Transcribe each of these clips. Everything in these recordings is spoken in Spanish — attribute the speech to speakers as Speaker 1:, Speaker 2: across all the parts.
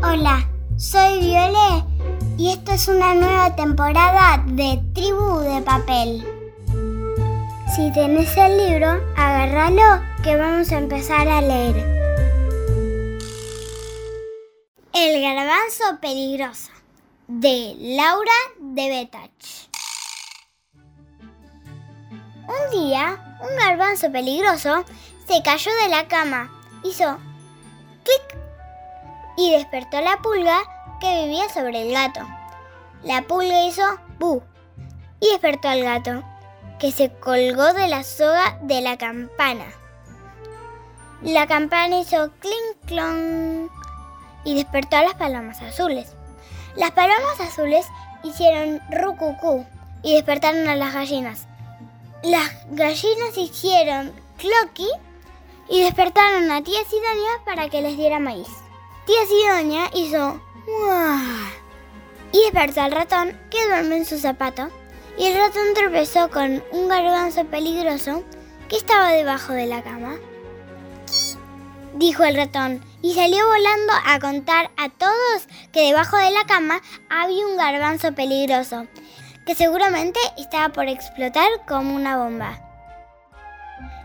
Speaker 1: Hola, soy Viole y esto es una nueva temporada de Tribu de Papel. Si tenés el libro, agárralo que vamos a empezar a leer. El garbanzo peligroso de Laura de Betach. Un día, un garbanzo peligroso se cayó de la cama, hizo y despertó la pulga que vivía sobre el gato. La pulga hizo bu y despertó al gato, que se colgó de la soga de la campana. La campana hizo clink clon y despertó a las palomas azules. Las palomas azules hicieron rucucú y despertaron a las gallinas. Las gallinas hicieron cloqui y despertaron a tía Sidonia para que les diera maíz. Tía Sidonia hizo y despertó al ratón que duerme en su zapato y el ratón tropezó con un garbanzo peligroso que estaba debajo de la cama. Dijo el ratón y salió volando a contar a todos que debajo de la cama había un garbanzo peligroso que seguramente estaba por explotar como una bomba.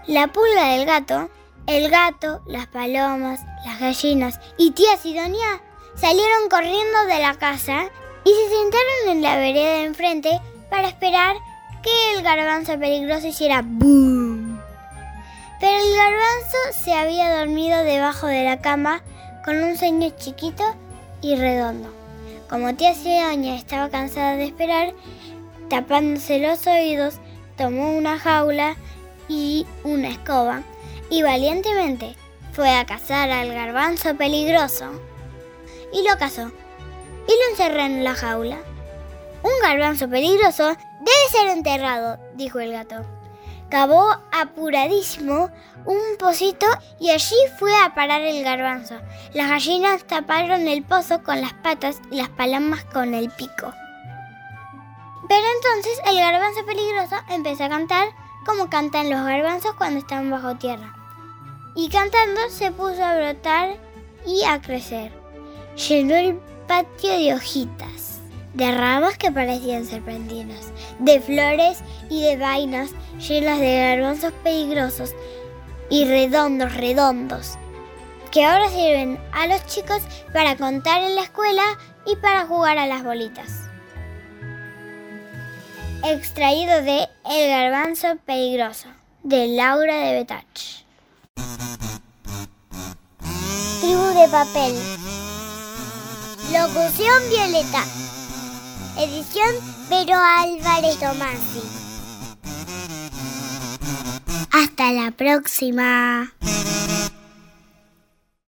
Speaker 1: La pulga del gato, el gato, las palomas, las gallinas y tía Sidonia salieron corriendo de la casa y se sentaron en la vereda enfrente para esperar que el garbanzo peligroso hiciera boom. Pero el garbanzo se había dormido debajo de la cama con un ceño chiquito y redondo. Como tía Sidonia estaba cansada de esperar, tapándose los oídos, tomó una jaula y una escoba y valientemente fue a cazar al garbanzo peligroso y lo cazó y lo encerró en la jaula. Un garbanzo peligroso debe ser enterrado, dijo el gato. Cavó apuradísimo un pocito y allí fue a parar el garbanzo. Las gallinas taparon el pozo con las patas y las palomas con el pico. Pero entonces el garbanzo peligroso empezó a cantar como cantan los garbanzos cuando están bajo tierra. Y cantando se puso a brotar y a crecer. Llenó el patio de hojitas, de ramas que parecían serpentinas, de flores y de vainas llenas de garbanzos peligrosos y redondos, redondos, que ahora sirven a los chicos para contar en la escuela y para jugar a las bolitas extraído de El garbanzo peligroso, de Laura de Betach. Tribu de papel. Locución Violeta. Edición Pero Álvarez Tomasi. Hasta la próxima.